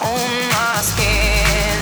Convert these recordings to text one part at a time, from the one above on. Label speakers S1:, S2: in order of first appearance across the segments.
S1: on my skin?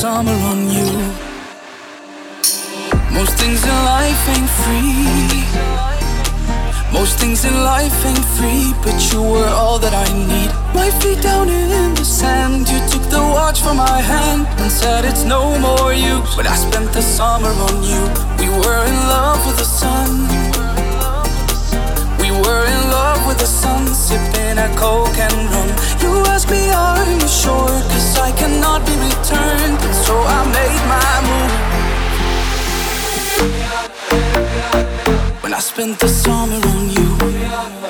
S1: summer on you. Most things in life ain't free. Most things in life ain't free, but you were all that I need. My feet down in the sand, you took the watch from my hand and said it's no more you. But I spent the summer on you. We were in love with the sun were in love with the sun, sipping a coke and rum. You asked me, are you sure? Cause I cannot be returned. So I made my move. When I spent the summer on you.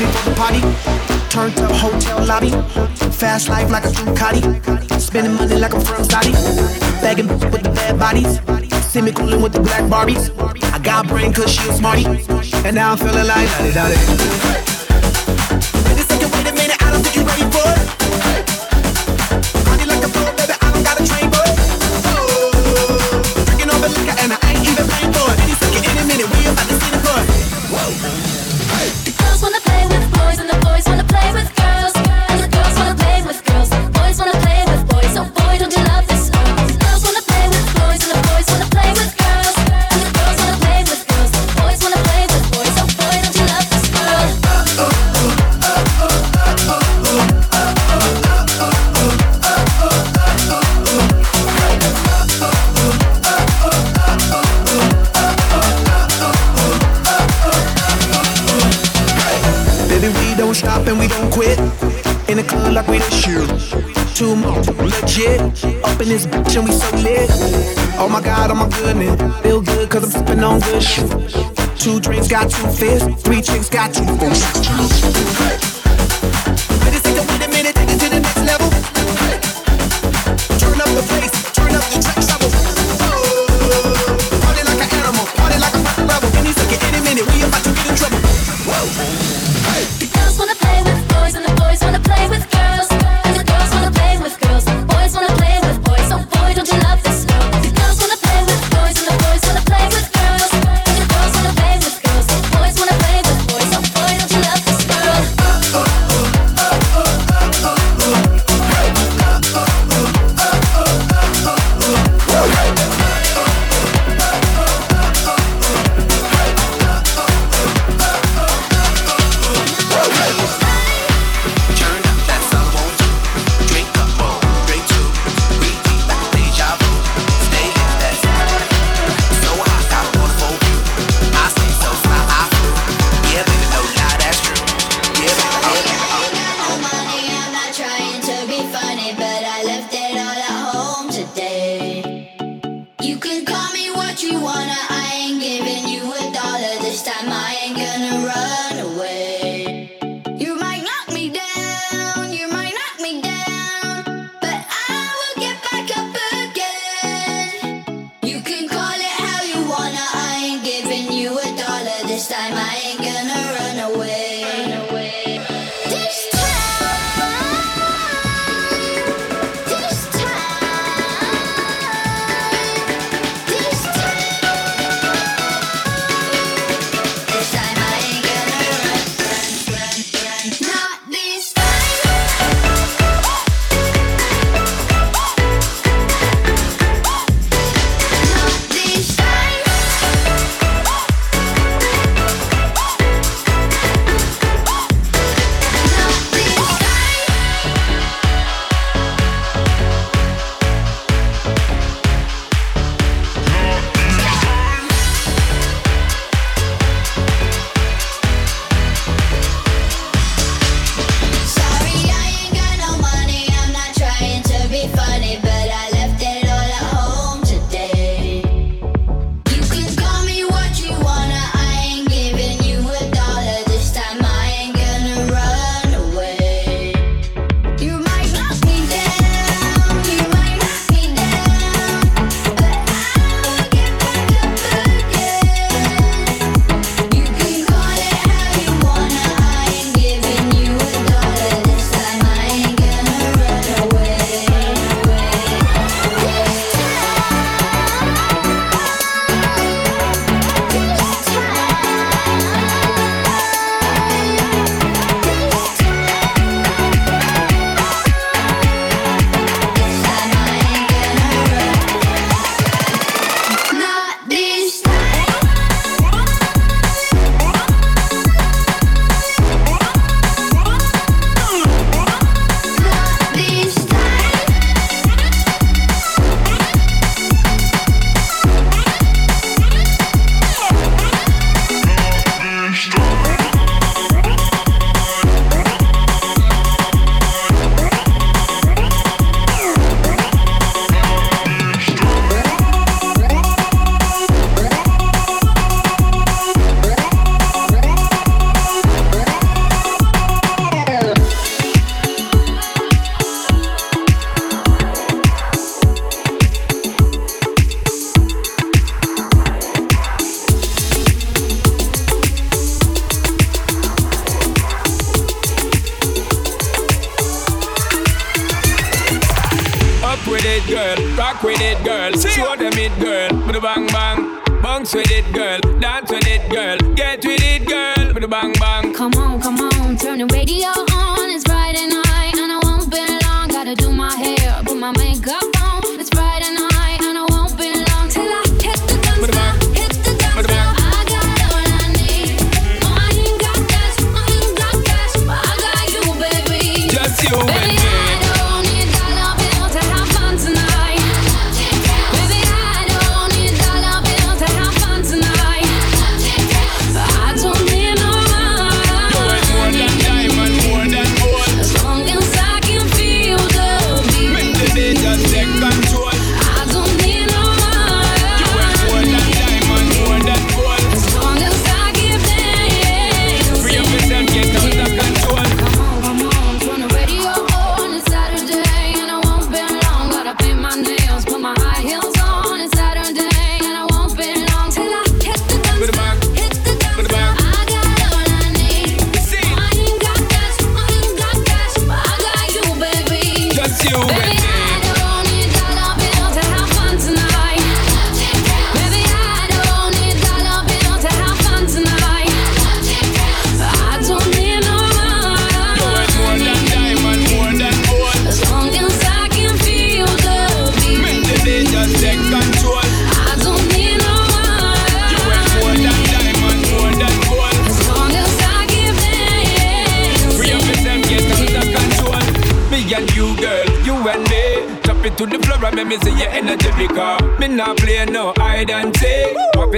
S2: ready for the party. Turned up hotel lobby. Fast life like a Ducati, Spending money like I'm from Saudi. Bagging with the bad bodies. See me coolin' with the black Barbies. I got brain cause she a smarty. And now I'm feeling like Wait a second, wait a minute, I don't think you're ready for it. up in this bitch and we so lit. Oh my god, oh my goodness. Feel good cause I'm sipping on good shit. Two drinks got two fists, three chicks got two fists.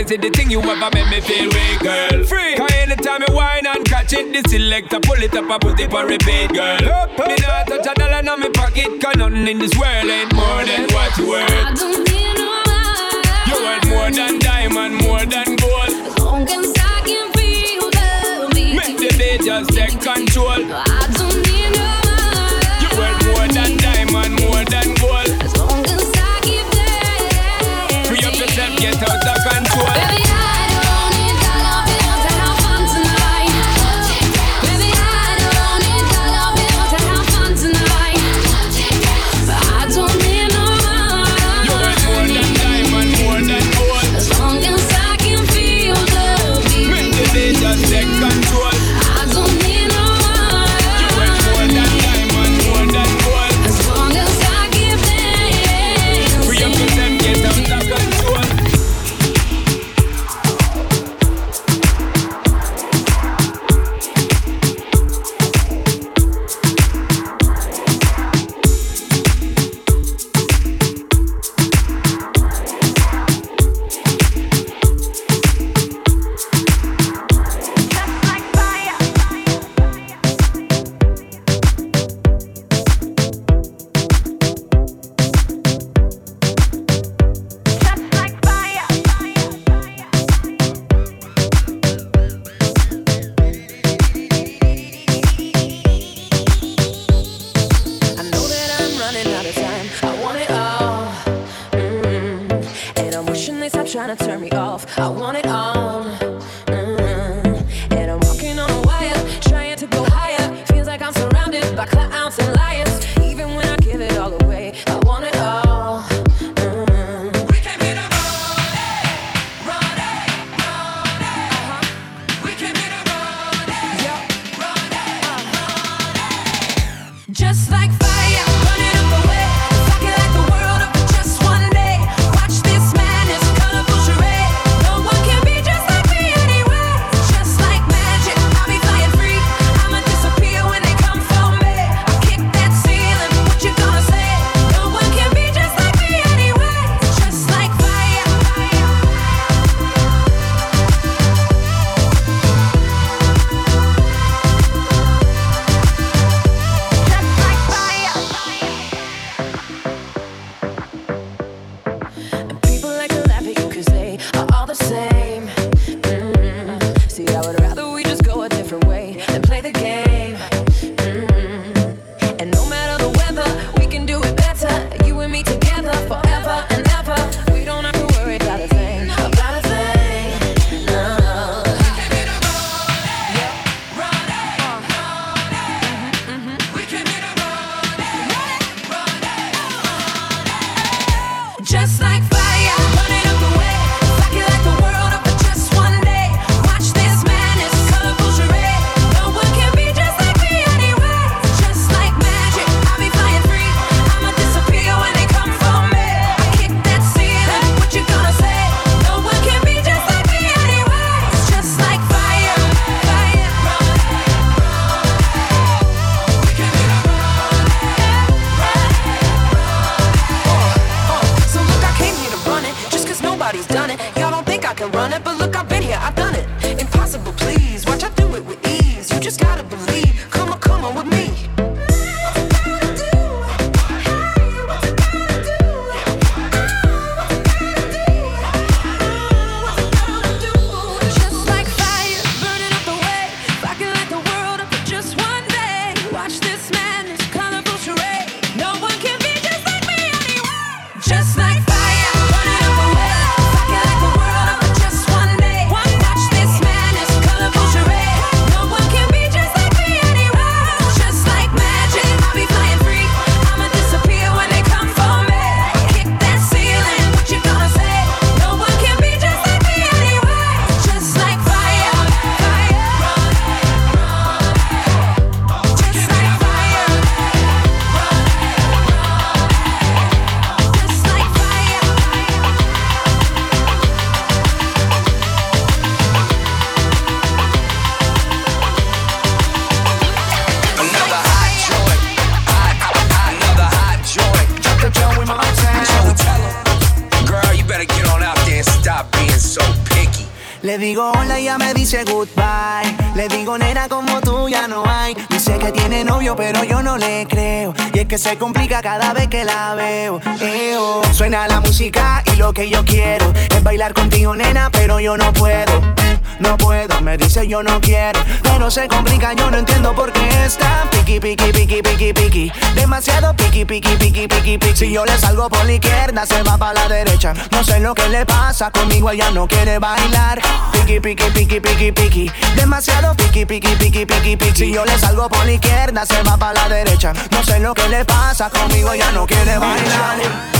S2: frequency, the thing you ever make me feel way, girl. Free. Cause anytime you whine and catch it, the selector pull it up and put it for repeat, girl. Up, up, me not touch a dollar in my pocket, cause nothing in this world
S3: I
S4: wanna que se complica cada vez que la veo. Eo. Suena la música y lo que yo quiero es bailar contigo nena pero yo no puedo. No puedo, me dice yo no quiero. Pero se complica, yo no entiendo por qué está piqui, piqui, piqui, piqui, piqui. Demasiado piqui, piqui, piqui, piqui, piqui. Si yo le salgo por la izquierda, se va para la derecha. No sé lo que le pasa, conmigo ella no quiere bailar. Piqui, piqui, piqui, piqui, piqui. Demasiado piqui, piqui, piqui, piqui, piqui. Si yo le salgo por la izquierda, se va para la derecha. No sé lo que le pasa, conmigo ella no quiere bailar.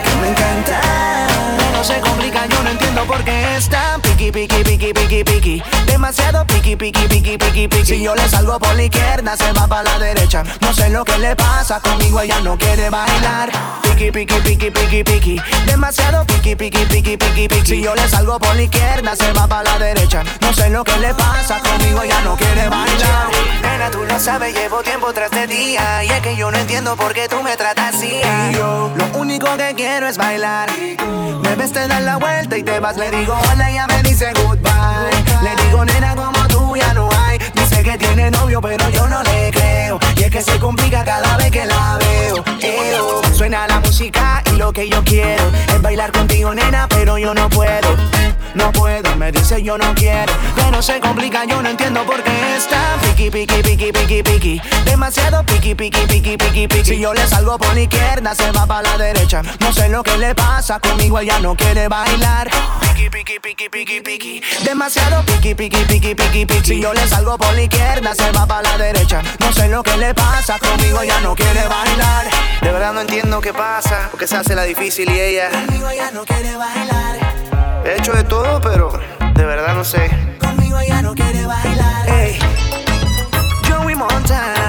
S4: me encanta. No se complica, yo no entiendo por qué es tan piqui, piqui, piqui, piqui, piqui. Demasiado piqui, piqui, piqui, piqui, piqui. Si yo le salgo por la izquierda, se va para la derecha. No sé lo que le pasa, conmigo ella no quiere bailar. Piqui, piqui, piqui, piqui, piqui. Demasiado piqui, piqui, piqui, piqui, piqui. Si yo le salgo por la izquierda, se va para la derecha. No sé lo que le pasa, conmigo ella no quiere bailar. Tú lo sabes, llevo tiempo tras de día. Y es que yo no entiendo por qué tú me tratas así. Lo único que quiero es bailar. Me ves, te das la vuelta y te vas. Le digo hola, ella me dice goodbye. Le digo, nena, como tú ya no hay. Dice que tiene novio, pero yo no le creo. Y es que se complica cada vez que la veo. Eo. Suena la música y lo que yo quiero es bailar contigo, nena, pero yo no puedo. No puedo, me dice yo no quiero. Pero se complica, yo no entiendo por qué está piqui, piqui, piqui, piqui, piqui. Demasiado piqui, piqui, piqui, piqui, piqui. Si yo le salgo por la izquierda, se va para la derecha. No sé lo que le pasa, conmigo ella no quiere bailar. Piqui, piqui, piqui, piqui, piqui. Demasiado piqui, piqui, piqui, piqui, piqui. Si yo le salgo por la izquierda, se va para la derecha. No sé lo que le pasa, conmigo ella no quiere bailar. De verdad no entiendo qué pasa, porque se hace la difícil y ella. Conmigo ella no quiere bailar. He hecho de todo, pero de verdad no sé. Conmigo ella no quiere bailar. Ey, Joey Montana.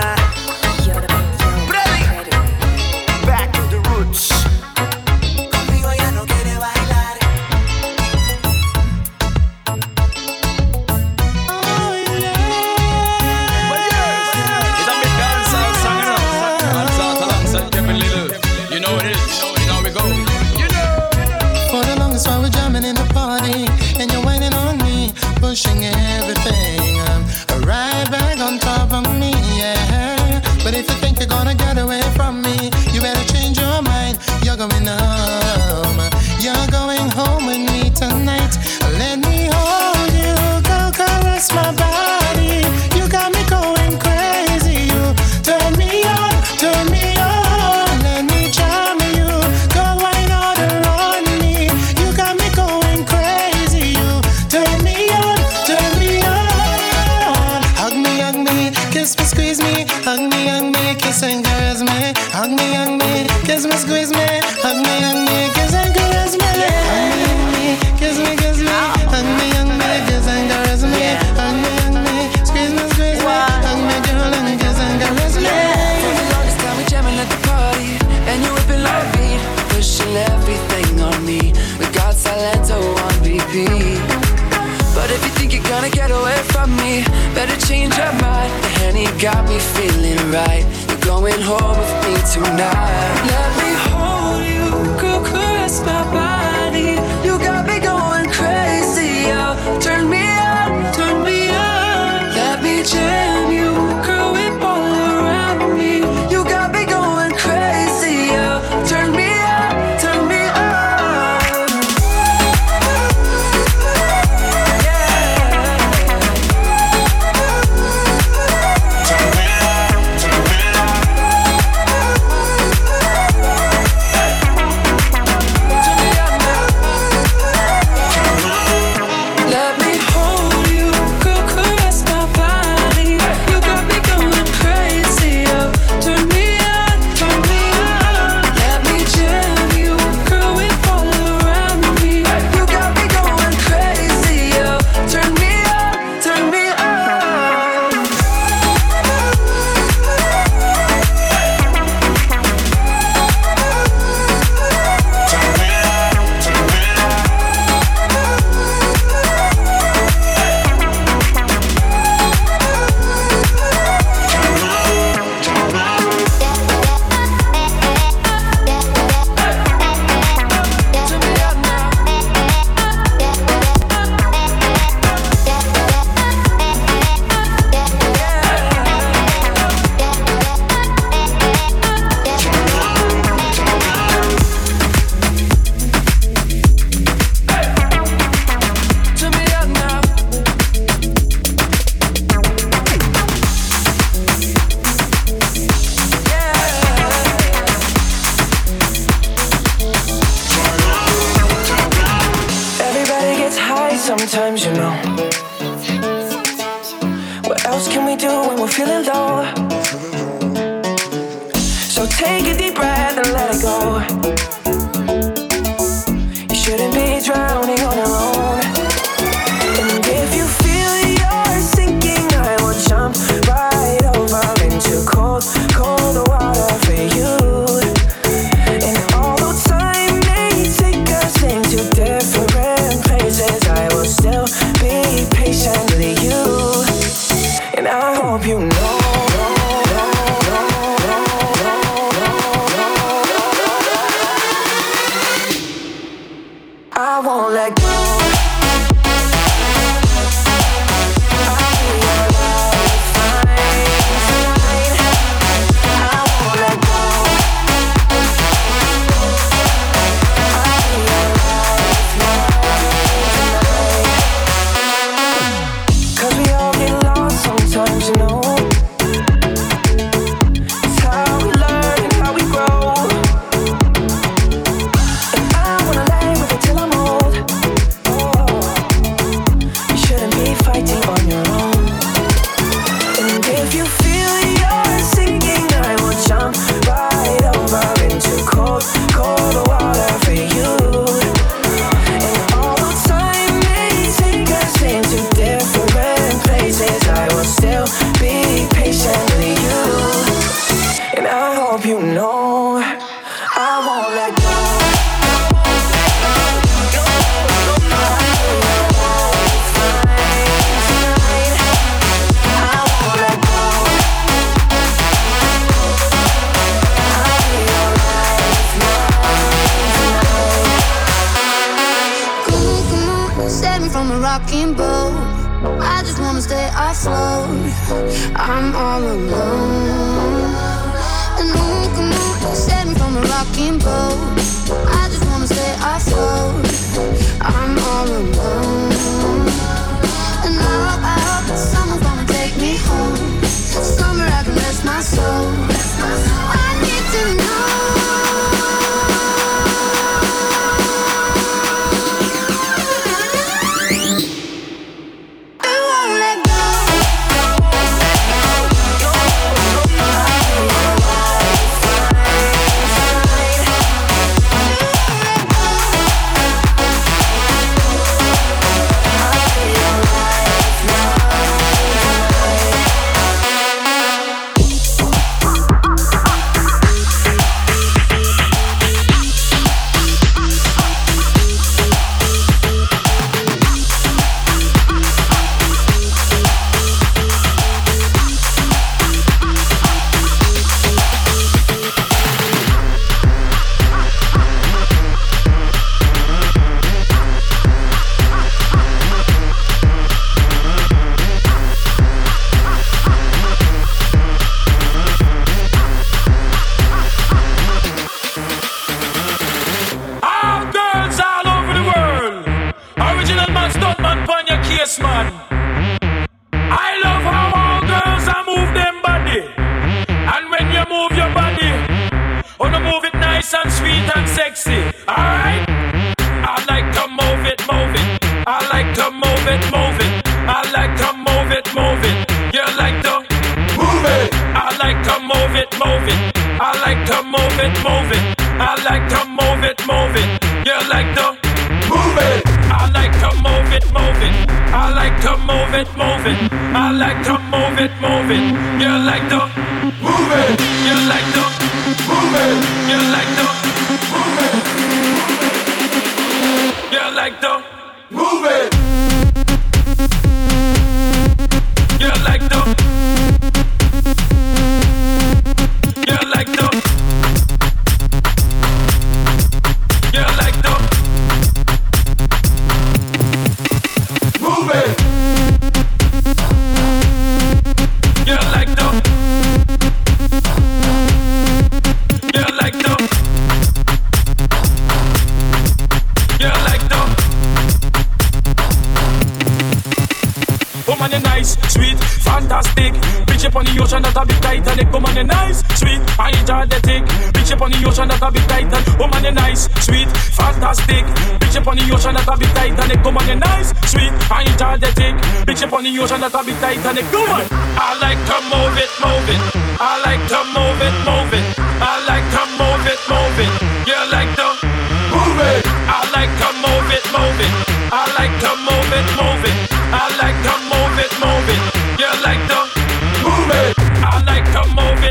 S2: times, you know.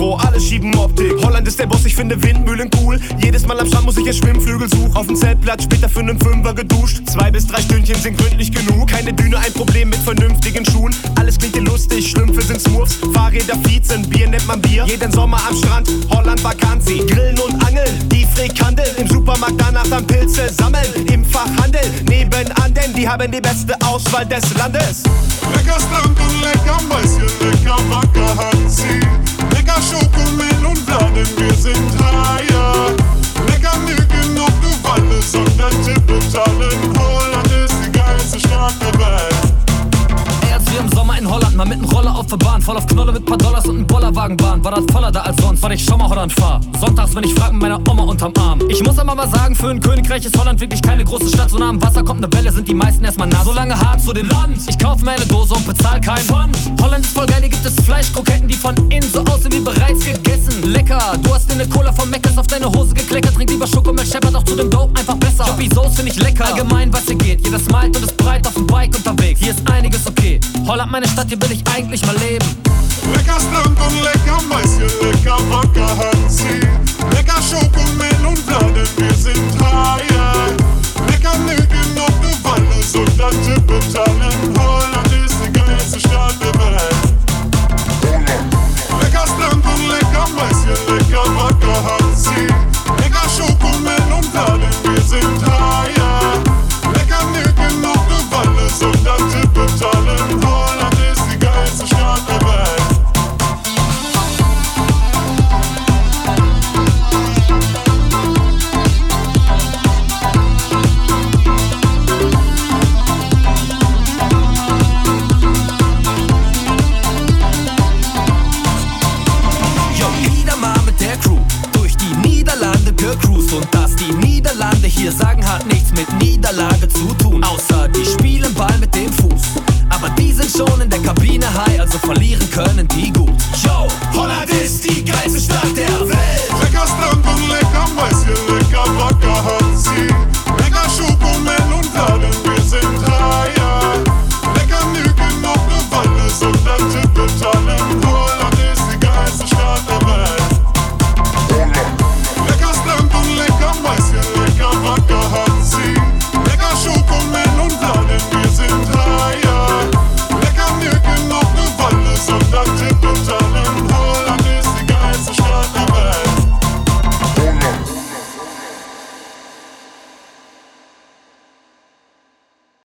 S5: Agro, alle schieben Optik. Holland ist der Boss, ich finde Windmühlen cool. Jedes Mal am Strand muss ich ihr Schwimmflügel suchen. Auf dem Zeltplatz später für einen Fünfer geduscht. Zwei bis drei Stündchen sind gründlich genug. Keine Düne, ein Problem mit vernünftigen Schuhen. Alles klingt dir lustig, Schlümpfe sind Smurfs. Fahrräder Viezen, Bier nennt man Bier. Jeden Sommer am Strand, Holland Vakanzi. Grillen und Angeln, die Frikandel. Im Supermarkt danach dann Pilze sammeln. Im Fachhandel, nebenan, denn die haben die beste Auswahl des Landes.
S6: Lecker Strand und lecker Mäuschen, lecker Lecker Schokomilch und Bladen, wir sind higher. Lecker Mücken noch du Waldes und der Tipp und Holland ist die geilste Stadt der Welt.
S7: Wir im Sommer in Holland mal mit nem Roller auf der Bahn, voll auf Knolle mit paar Dollars und einem Bollerwagen waren, war das voller da als sonst, weil ich schon mal Holland fahr. Sonntags, wenn ich frag mit meiner Oma unterm Arm. Ich muss aber mal sagen, für ein Königreich ist Holland wirklich keine große Stadt. So nah am Wasser kommt eine Welle, sind die meisten erstmal nah. So lange hart zu dem Land. Ich kauf mir eine Dose und bezahl keinen Pfand. Holland ist voll geil, hier gibt es Fleischkroketten, die von innen so aussehen wie bereits gegessen. Lecker, du hast dir eine Cola von Meckers auf deine Hose gekleckert. Trink lieber Schokomilch, scheppert auch zu dem Dope einfach besser. Joppy Soße find ich lecker. Allgemein, was hier geht. Jeder smilet und ist breit auf dem Bike unterwegs. Hier ist einiges okay. Holland, meine Stadt, hier will ich eigentlich mal leben.
S6: Lecker Strand und lecker Mäuschen, lecker Wacker Hansi. Lecker Schokomelonbladen, wir sind Haie. Lecker Nügen auf du Waldes und ein Tippetalen. Holland ist die geilste Stadt der Welt. Lecker Strand und lecker Mäuschen, lecker Wacker Hansi. Lecker Schokomelonbladen, wir sind Haie. Lecker Nügen auf du Waldes und ein Tippetalen. Versagen hat nichts
S7: mit Niederlage zu tun, außer die spielen Ball mit dem Fuß. Aber die sind schon in der Kabine high, also verlieren können die gut. Yo, Holland ist die geilste Stadt der Welt.
S6: Lecker Strand und lecker Mäuschen, lecker Wacker hat sie.